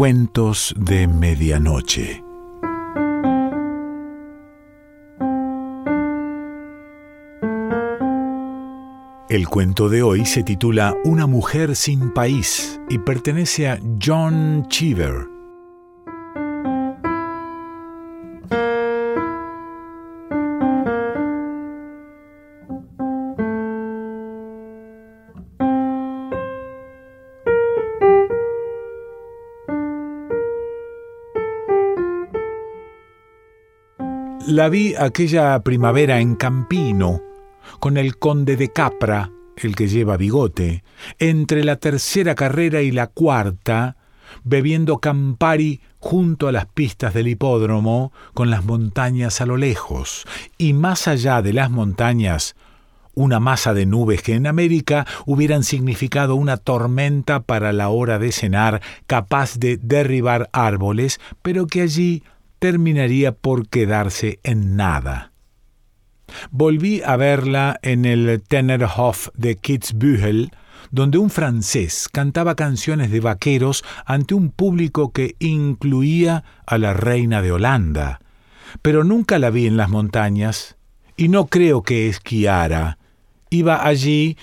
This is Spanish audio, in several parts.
Cuentos de Medianoche. El cuento de hoy se titula Una mujer sin país y pertenece a John Cheever. La vi aquella primavera en Campino, con el conde de Capra, el que lleva bigote, entre la tercera carrera y la cuarta, bebiendo Campari junto a las pistas del hipódromo, con las montañas a lo lejos, y más allá de las montañas, una masa de nubes que en América hubieran significado una tormenta para la hora de cenar, capaz de derribar árboles, pero que allí terminaría por quedarse en nada. Volví a verla en el Tennerhof de Kitzbühel, donde un francés cantaba canciones de vaqueros ante un público que incluía a la reina de Holanda. Pero nunca la vi en las montañas, y no creo que esquiara. Iba allí,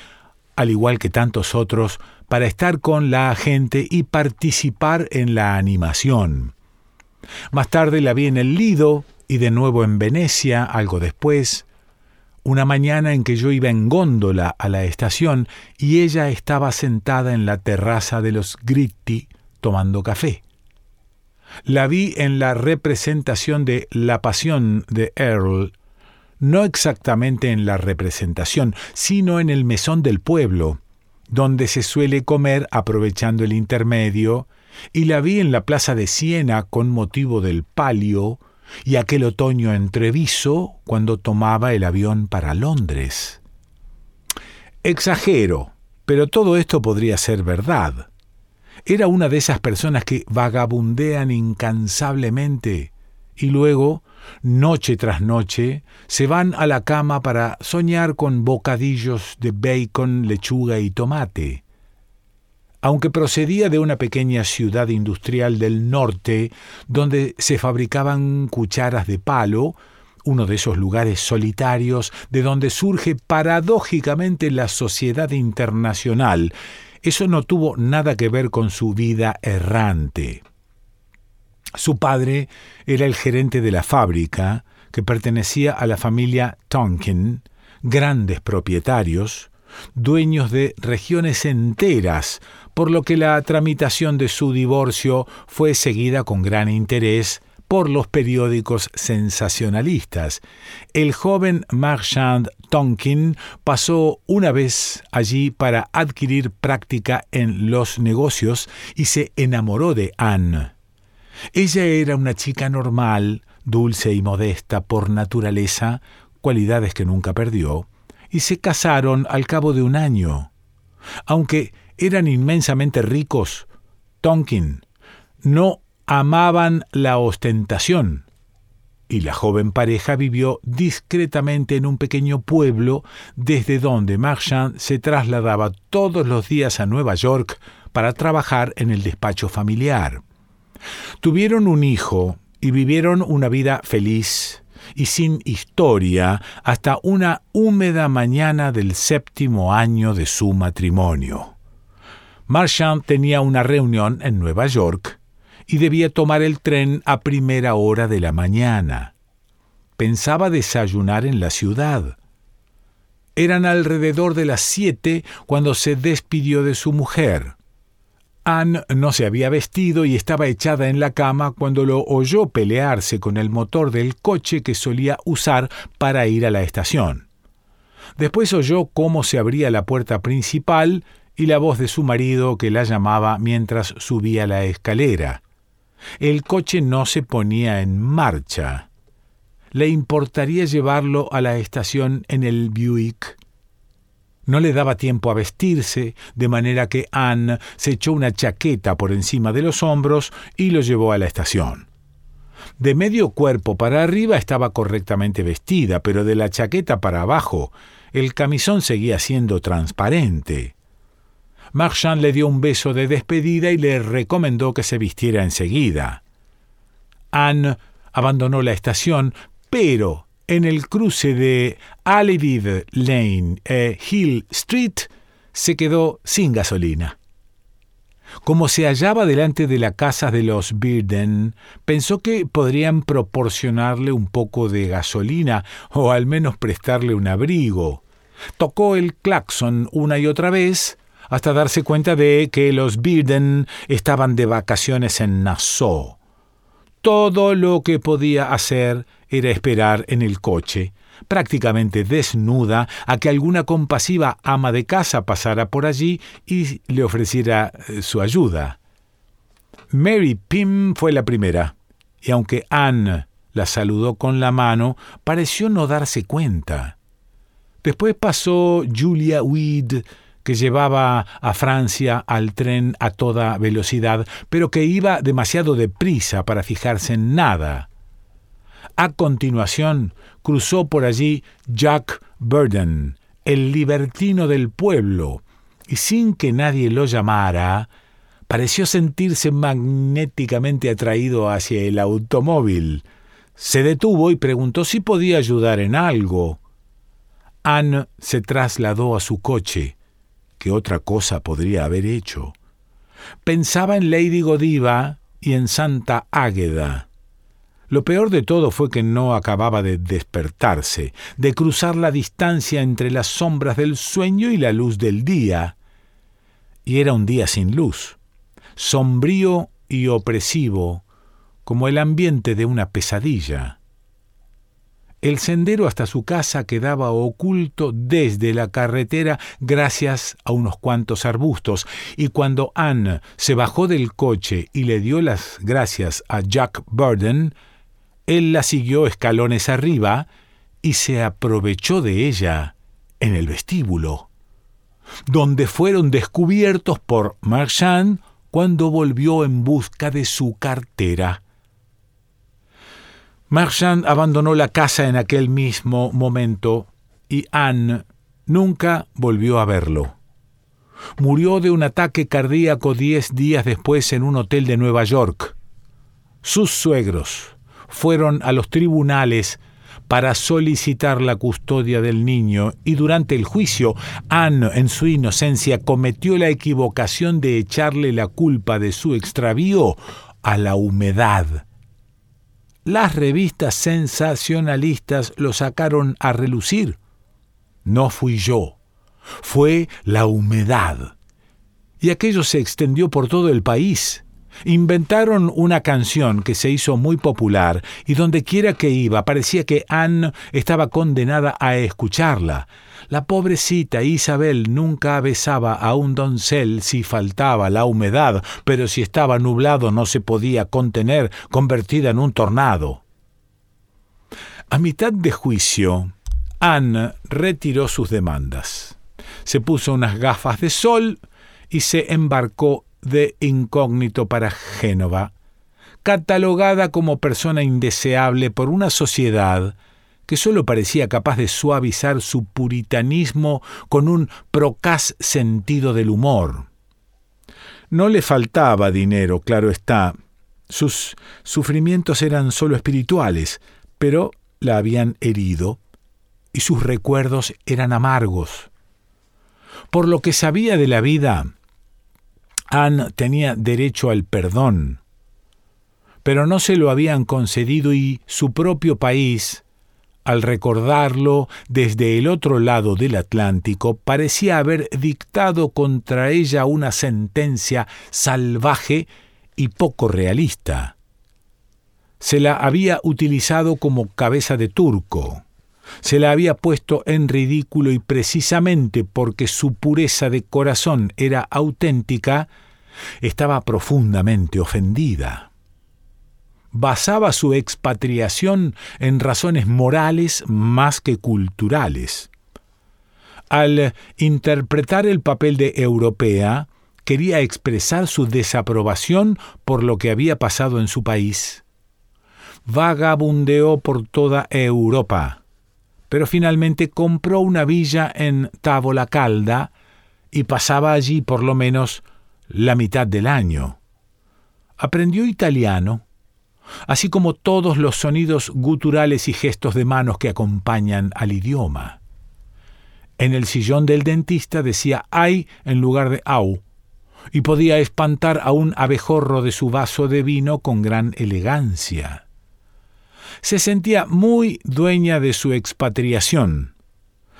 al igual que tantos otros, para estar con la gente y participar en la animación. Más tarde la vi en el Lido y de nuevo en Venecia, algo después. Una mañana en que yo iba en góndola a la estación y ella estaba sentada en la terraza de los Gritti tomando café. La vi en la representación de La Pasión de Earl, no exactamente en la representación, sino en el mesón del pueblo, donde se suele comer aprovechando el intermedio, y la vi en la plaza de Siena con motivo del palio y aquel otoño entreviso cuando tomaba el avión para Londres. Exagero, pero todo esto podría ser verdad. Era una de esas personas que vagabundean incansablemente y luego, noche tras noche, se van a la cama para soñar con bocadillos de bacon, lechuga y tomate aunque procedía de una pequeña ciudad industrial del norte donde se fabricaban cucharas de palo, uno de esos lugares solitarios de donde surge paradójicamente la sociedad internacional. Eso no tuvo nada que ver con su vida errante. Su padre era el gerente de la fábrica, que pertenecía a la familia Tonkin, grandes propietarios, dueños de regiones enteras, por lo que la tramitación de su divorcio fue seguida con gran interés por los periódicos sensacionalistas. El joven Marchand Tonkin pasó una vez allí para adquirir práctica en los negocios y se enamoró de Anne. Ella era una chica normal, dulce y modesta por naturaleza, cualidades que nunca perdió, y se casaron al cabo de un año. Aunque eran inmensamente ricos, Tonkin no amaban la ostentación, y la joven pareja vivió discretamente en un pequeño pueblo desde donde Marchand se trasladaba todos los días a Nueva York para trabajar en el despacho familiar. Tuvieron un hijo y vivieron una vida feliz y sin historia hasta una húmeda mañana del séptimo año de su matrimonio. Marchand tenía una reunión en Nueva York y debía tomar el tren a primera hora de la mañana. Pensaba desayunar en la ciudad. Eran alrededor de las siete cuando se despidió de su mujer. Anne no se había vestido y estaba echada en la cama cuando lo oyó pelearse con el motor del coche que solía usar para ir a la estación. Después oyó cómo se abría la puerta principal y la voz de su marido que la llamaba mientras subía la escalera. El coche no se ponía en marcha. Le importaría llevarlo a la estación en el Buick no le daba tiempo a vestirse, de manera que Anne se echó una chaqueta por encima de los hombros y lo llevó a la estación. De medio cuerpo para arriba estaba correctamente vestida, pero de la chaqueta para abajo el camisón seguía siendo transparente. Marchand le dio un beso de despedida y le recomendó que se vistiera enseguida. Anne abandonó la estación, pero en el cruce de Alivive Lane e Hill Street se quedó sin gasolina. Como se hallaba delante de la casa de los Birden, pensó que podrían proporcionarle un poco de gasolina o al menos prestarle un abrigo. Tocó el claxon una y otra vez hasta darse cuenta de que los Birden estaban de vacaciones en Nassau. Todo lo que podía hacer era esperar en el coche, prácticamente desnuda, a que alguna compasiva ama de casa pasara por allí y le ofreciera eh, su ayuda. Mary Pym fue la primera, y aunque Anne la saludó con la mano, pareció no darse cuenta. Después pasó Julia Weed, que llevaba a Francia al tren a toda velocidad, pero que iba demasiado deprisa para fijarse en nada. A continuación, cruzó por allí Jack Burden, el libertino del pueblo, y sin que nadie lo llamara, pareció sentirse magnéticamente atraído hacia el automóvil. Se detuvo y preguntó si podía ayudar en algo. Anne se trasladó a su coche ¿Qué otra cosa podría haber hecho? Pensaba en Lady Godiva y en Santa Águeda. Lo peor de todo fue que no acababa de despertarse, de cruzar la distancia entre las sombras del sueño y la luz del día. Y era un día sin luz, sombrío y opresivo, como el ambiente de una pesadilla. El sendero hasta su casa quedaba oculto desde la carretera gracias a unos cuantos arbustos, y cuando Anne se bajó del coche y le dio las gracias a Jack Burden, él la siguió escalones arriba y se aprovechó de ella en el vestíbulo, donde fueron descubiertos por Marchand cuando volvió en busca de su cartera. Marchand abandonó la casa en aquel mismo momento y Anne nunca volvió a verlo. Murió de un ataque cardíaco diez días después en un hotel de Nueva York. Sus suegros fueron a los tribunales para solicitar la custodia del niño y durante el juicio Anne, en su inocencia, cometió la equivocación de echarle la culpa de su extravío a la humedad las revistas sensacionalistas lo sacaron a relucir. No fui yo, fue la humedad. Y aquello se extendió por todo el país. Inventaron una canción que se hizo muy popular y donde quiera que iba parecía que Anne estaba condenada a escucharla. La pobrecita Isabel nunca besaba a un doncel si faltaba la humedad, pero si estaba nublado no se podía contener, convertida en un tornado. A mitad de juicio, Anne retiró sus demandas. Se puso unas gafas de sol y se embarcó de incógnito para Génova, catalogada como persona indeseable por una sociedad que sólo parecía capaz de suavizar su puritanismo con un procaz sentido del humor. No le faltaba dinero, claro está. Sus sufrimientos eran sólo espirituales, pero la habían herido y sus recuerdos eran amargos. Por lo que sabía de la vida, Anne tenía derecho al perdón, pero no se lo habían concedido y su propio país al recordarlo desde el otro lado del Atlántico, parecía haber dictado contra ella una sentencia salvaje y poco realista. Se la había utilizado como cabeza de turco, se la había puesto en ridículo y precisamente porque su pureza de corazón era auténtica, estaba profundamente ofendida basaba su expatriación en razones morales más que culturales. Al interpretar el papel de europea, quería expresar su desaprobación por lo que había pasado en su país. Vagabundeó por toda Europa, pero finalmente compró una villa en Calda y pasaba allí por lo menos la mitad del año. Aprendió italiano, así como todos los sonidos guturales y gestos de manos que acompañan al idioma. En el sillón del dentista decía ay en lugar de au, y podía espantar a un abejorro de su vaso de vino con gran elegancia. Se sentía muy dueña de su expatriación,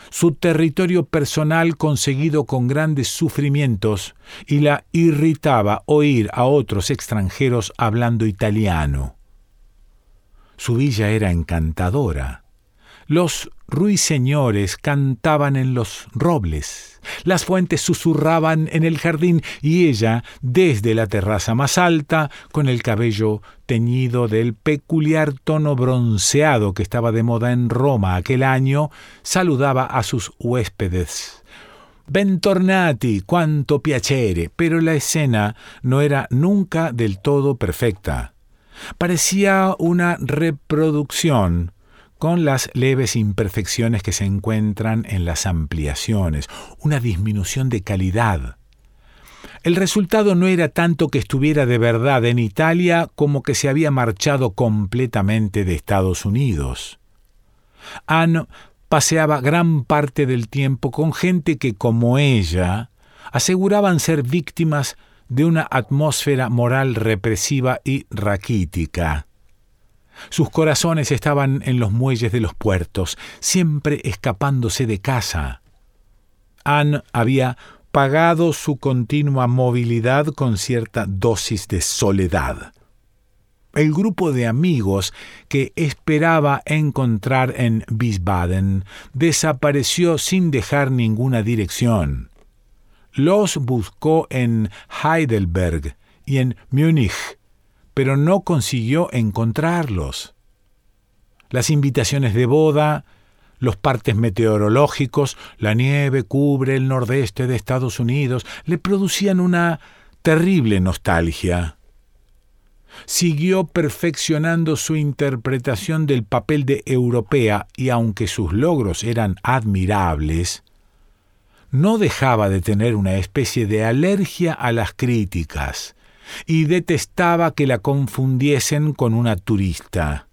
su territorio personal conseguido con grandes sufrimientos, y la irritaba oír a otros extranjeros hablando italiano. Su villa era encantadora. Los ruiseñores cantaban en los robles, las fuentes susurraban en el jardín y ella, desde la terraza más alta, con el cabello teñido del peculiar tono bronceado que estaba de moda en Roma aquel año, saludaba a sus huéspedes. Bentornati, cuanto piacere, pero la escena no era nunca del todo perfecta. Parecía una reproducción con las leves imperfecciones que se encuentran en las ampliaciones, una disminución de calidad. El resultado no era tanto que estuviera de verdad en Italia como que se había marchado completamente de Estados Unidos. Anne paseaba gran parte del tiempo con gente que, como ella, aseguraban ser víctimas de una atmósfera moral represiva y raquítica. Sus corazones estaban en los muelles de los puertos, siempre escapándose de casa. Anne había pagado su continua movilidad con cierta dosis de soledad. El grupo de amigos que esperaba encontrar en Wiesbaden desapareció sin dejar ninguna dirección. Los buscó en Heidelberg y en Múnich, pero no consiguió encontrarlos. Las invitaciones de boda, los partes meteorológicos, la nieve cubre el nordeste de Estados Unidos, le producían una terrible nostalgia. Siguió perfeccionando su interpretación del papel de europea y aunque sus logros eran admirables, no dejaba de tener una especie de alergia a las críticas, y detestaba que la confundiesen con una turista.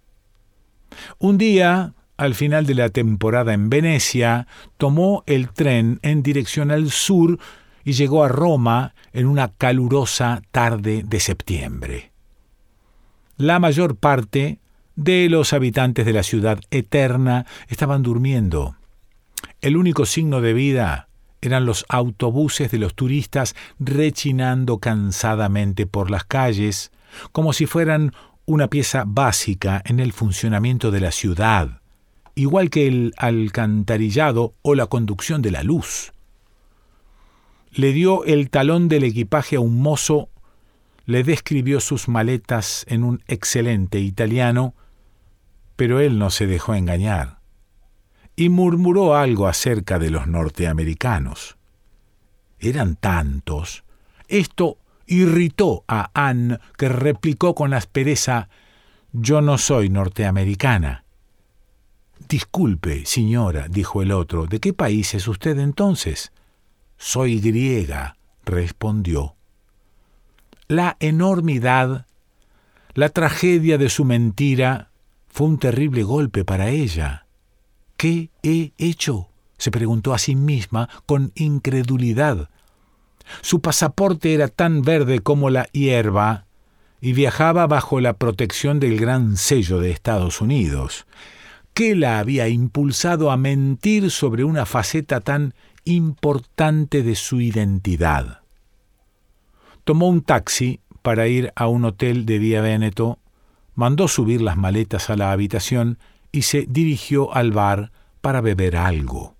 Un día, al final de la temporada en Venecia, tomó el tren en dirección al sur y llegó a Roma en una calurosa tarde de septiembre. La mayor parte de los habitantes de la ciudad eterna estaban durmiendo. El único signo de vida eran los autobuses de los turistas rechinando cansadamente por las calles, como si fueran una pieza básica en el funcionamiento de la ciudad, igual que el alcantarillado o la conducción de la luz. Le dio el talón del equipaje a un mozo, le describió sus maletas en un excelente italiano, pero él no se dejó engañar y murmuró algo acerca de los norteamericanos. Eran tantos. Esto irritó a Anne, que replicó con aspereza Yo no soy norteamericana. Disculpe, señora, dijo el otro, ¿de qué país es usted entonces? Soy griega, respondió. La enormidad, la tragedia de su mentira, fue un terrible golpe para ella. ¿Qué he hecho? se preguntó a sí misma con incredulidad. Su pasaporte era tan verde como la hierba y viajaba bajo la protección del gran sello de Estados Unidos. ¿Qué la había impulsado a mentir sobre una faceta tan importante de su identidad? Tomó un taxi para ir a un hotel de Vía Veneto, mandó subir las maletas a la habitación y se dirigió al bar para beber algo.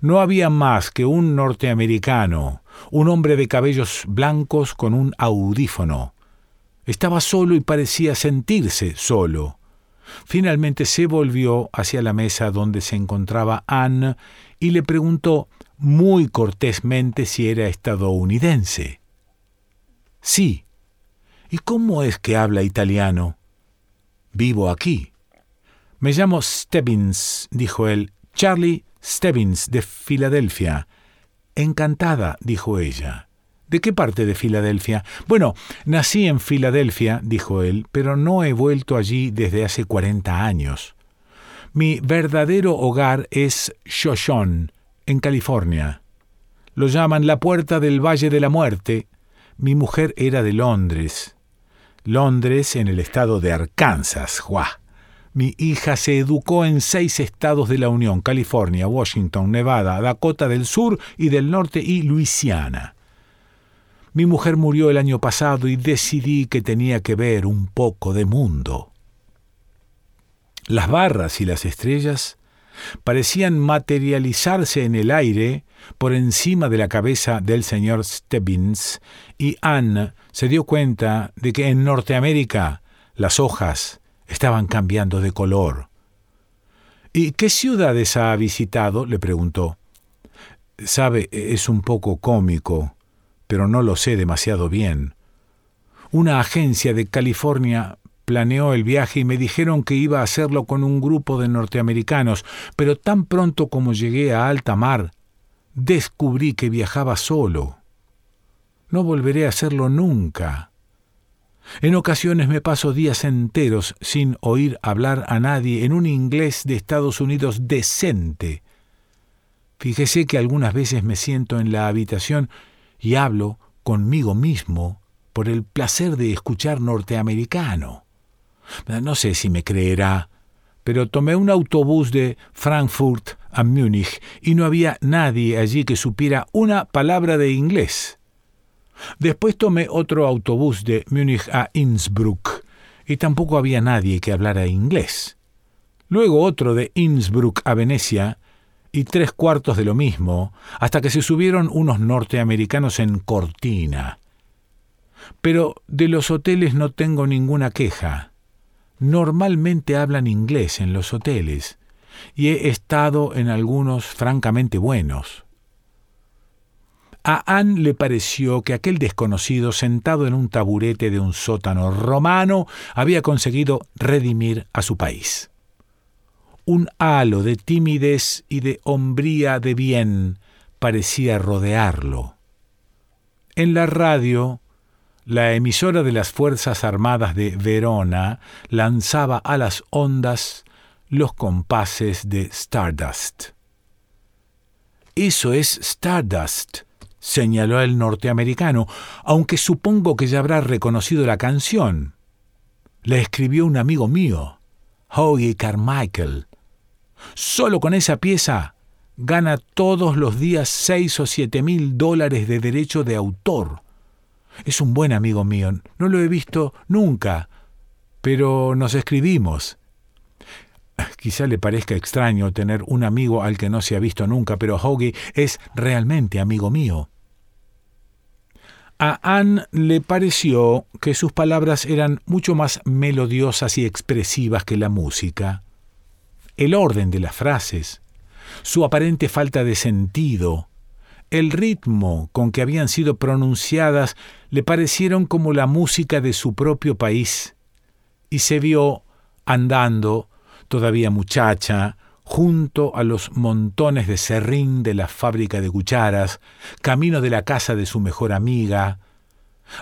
No había más que un norteamericano, un hombre de cabellos blancos con un audífono. Estaba solo y parecía sentirse solo. Finalmente se volvió hacia la mesa donde se encontraba Anne y le preguntó muy cortésmente si era estadounidense. Sí. ¿Y cómo es que habla italiano? Vivo aquí. Me llamo Stebbins, dijo él, Charlie Stebbins, de Filadelfia. Encantada, dijo ella. ¿De qué parte de Filadelfia? Bueno, nací en Filadelfia, dijo él, pero no he vuelto allí desde hace cuarenta años. Mi verdadero hogar es Shoshone, en California. Lo llaman la puerta del Valle de la Muerte. Mi mujer era de Londres. Londres en el estado de Arkansas, Juá. Mi hija se educó en seis estados de la Unión, California, Washington, Nevada, Dakota del Sur y del Norte y Luisiana. Mi mujer murió el año pasado y decidí que tenía que ver un poco de mundo. Las barras y las estrellas parecían materializarse en el aire por encima de la cabeza del señor Stebbins, y Anne se dio cuenta de que en Norteamérica las hojas estaban cambiando de color. ¿Y qué ciudades ha visitado? le preguntó. Sabe, es un poco cómico, pero no lo sé demasiado bien. Una agencia de California planeó el viaje y me dijeron que iba a hacerlo con un grupo de norteamericanos, pero tan pronto como llegué a alta mar, descubrí que viajaba solo. No volveré a hacerlo nunca. En ocasiones me paso días enteros sin oír hablar a nadie en un inglés de Estados Unidos decente. Fíjese que algunas veces me siento en la habitación y hablo conmigo mismo por el placer de escuchar norteamericano. No sé si me creerá, pero tomé un autobús de Frankfurt a Múnich y no había nadie allí que supiera una palabra de inglés. Después tomé otro autobús de Múnich a Innsbruck y tampoco había nadie que hablara inglés. Luego otro de Innsbruck a Venecia y tres cuartos de lo mismo, hasta que se subieron unos norteamericanos en Cortina. Pero de los hoteles no tengo ninguna queja. Normalmente hablan inglés en los hoteles, y he estado en algunos francamente buenos. A Anne le pareció que aquel desconocido sentado en un taburete de un sótano romano había conseguido redimir a su país. Un halo de timidez y de hombría de bien parecía rodearlo. En la radio, la emisora de las Fuerzas Armadas de Verona lanzaba a las ondas los compases de Stardust. Eso es Stardust, señaló el norteamericano, aunque supongo que ya habrá reconocido la canción. La escribió un amigo mío, Hoagie Carmichael. Solo con esa pieza gana todos los días seis o siete mil dólares de derecho de autor. Es un buen amigo mío, no lo he visto nunca, pero nos escribimos. Quizá le parezca extraño tener un amigo al que no se ha visto nunca, pero Hoagie es realmente amigo mío. A Anne le pareció que sus palabras eran mucho más melodiosas y expresivas que la música. El orden de las frases, su aparente falta de sentido, el ritmo con que habían sido pronunciadas le parecieron como la música de su propio país, y se vio andando, todavía muchacha, junto a los montones de serrín de la fábrica de cucharas, camino de la casa de su mejor amiga.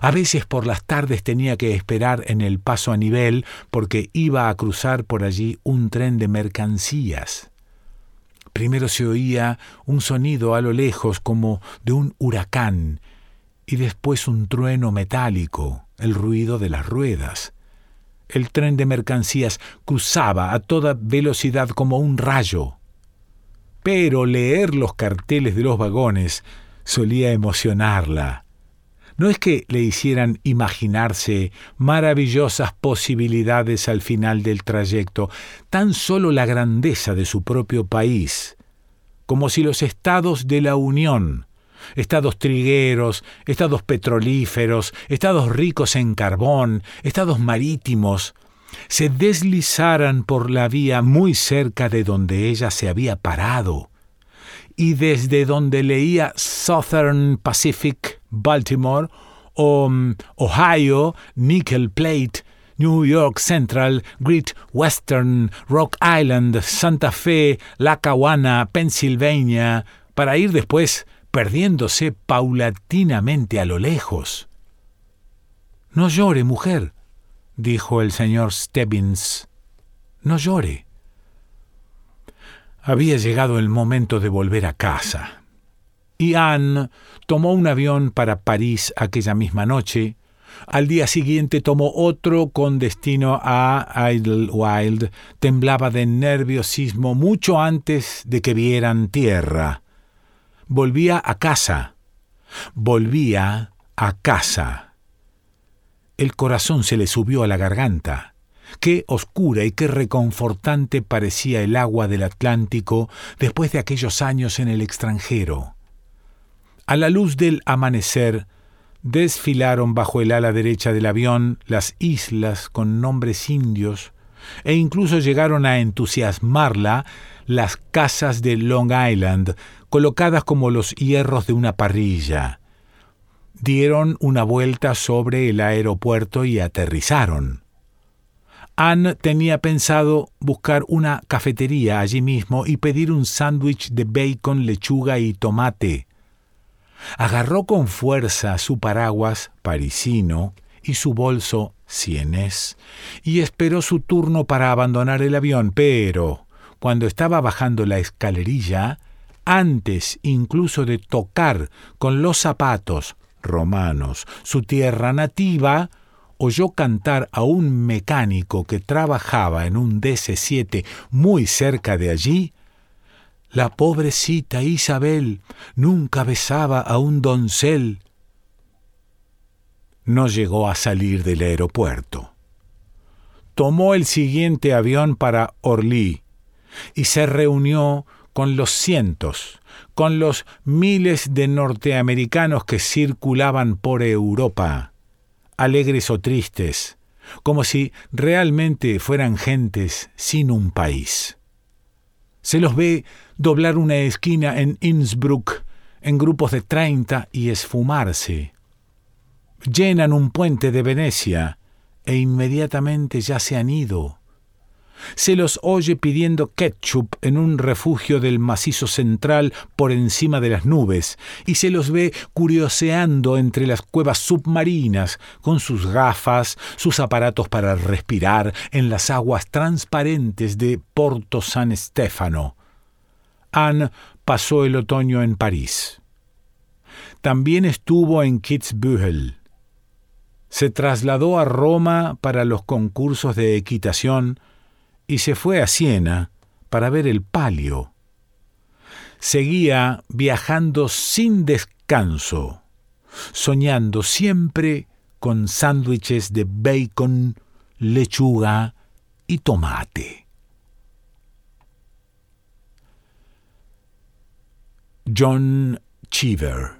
A veces por las tardes tenía que esperar en el paso a nivel porque iba a cruzar por allí un tren de mercancías. Primero se oía un sonido a lo lejos como de un huracán y después un trueno metálico, el ruido de las ruedas. El tren de mercancías cruzaba a toda velocidad como un rayo. Pero leer los carteles de los vagones solía emocionarla. No es que le hicieran imaginarse maravillosas posibilidades al final del trayecto, tan solo la grandeza de su propio país, como si los estados de la Unión estados trigueros, estados petrolíferos, estados ricos en carbón, estados marítimos, se deslizaran por la vía muy cerca de donde ella se había parado, y desde donde leía Southern Pacific, Baltimore, o mm, Ohio, Nickel Plate, New York Central, Great Western, Rock Island, Santa Fe, Lackawanna, Pennsylvania, para ir después perdiéndose paulatinamente a lo lejos. No llore, mujer, dijo el señor Stebbins. No llore. Había llegado el momento de volver a casa. Y Anne tomó un avión para París aquella misma noche. Al día siguiente tomó otro con destino a Idlewild. Temblaba de nerviosismo mucho antes de que vieran tierra. Volvía a casa. Volvía a casa. El corazón se le subió a la garganta. Qué oscura y qué reconfortante parecía el agua del Atlántico después de aquellos años en el extranjero. A la luz del amanecer, desfilaron bajo el ala derecha del avión las islas con nombres indios, e incluso llegaron a entusiasmarla las casas de Long Island, colocadas como los hierros de una parrilla. Dieron una vuelta sobre el aeropuerto y aterrizaron. Anne tenía pensado buscar una cafetería allí mismo y pedir un sándwich de bacon, lechuga y tomate. Agarró con fuerza su paraguas parisino y su bolso sienés y esperó su turno para abandonar el avión, pero cuando estaba bajando la escalerilla, antes incluso de tocar con los zapatos romanos su tierra nativa, oyó cantar a un mecánico que trabajaba en un DC-7 muy cerca de allí, la pobrecita Isabel nunca besaba a un doncel. No llegó a salir del aeropuerto. Tomó el siguiente avión para Orly y se reunió con los cientos, con los miles de norteamericanos que circulaban por Europa alegres o tristes, como si realmente fueran gentes sin un país. Se los ve doblar una esquina en Innsbruck en grupos de treinta y esfumarse. Llenan un puente de Venecia e inmediatamente ya se han ido se los oye pidiendo ketchup en un refugio del macizo central por encima de las nubes, y se los ve curioseando entre las cuevas submarinas con sus gafas, sus aparatos para respirar en las aguas transparentes de Porto San Stefano. Anne pasó el otoño en París. También estuvo en Kitzbühel. Se trasladó a Roma para los concursos de equitación, y se fue a Siena para ver el palio. Seguía viajando sin descanso, soñando siempre con sándwiches de bacon, lechuga y tomate. John Cheever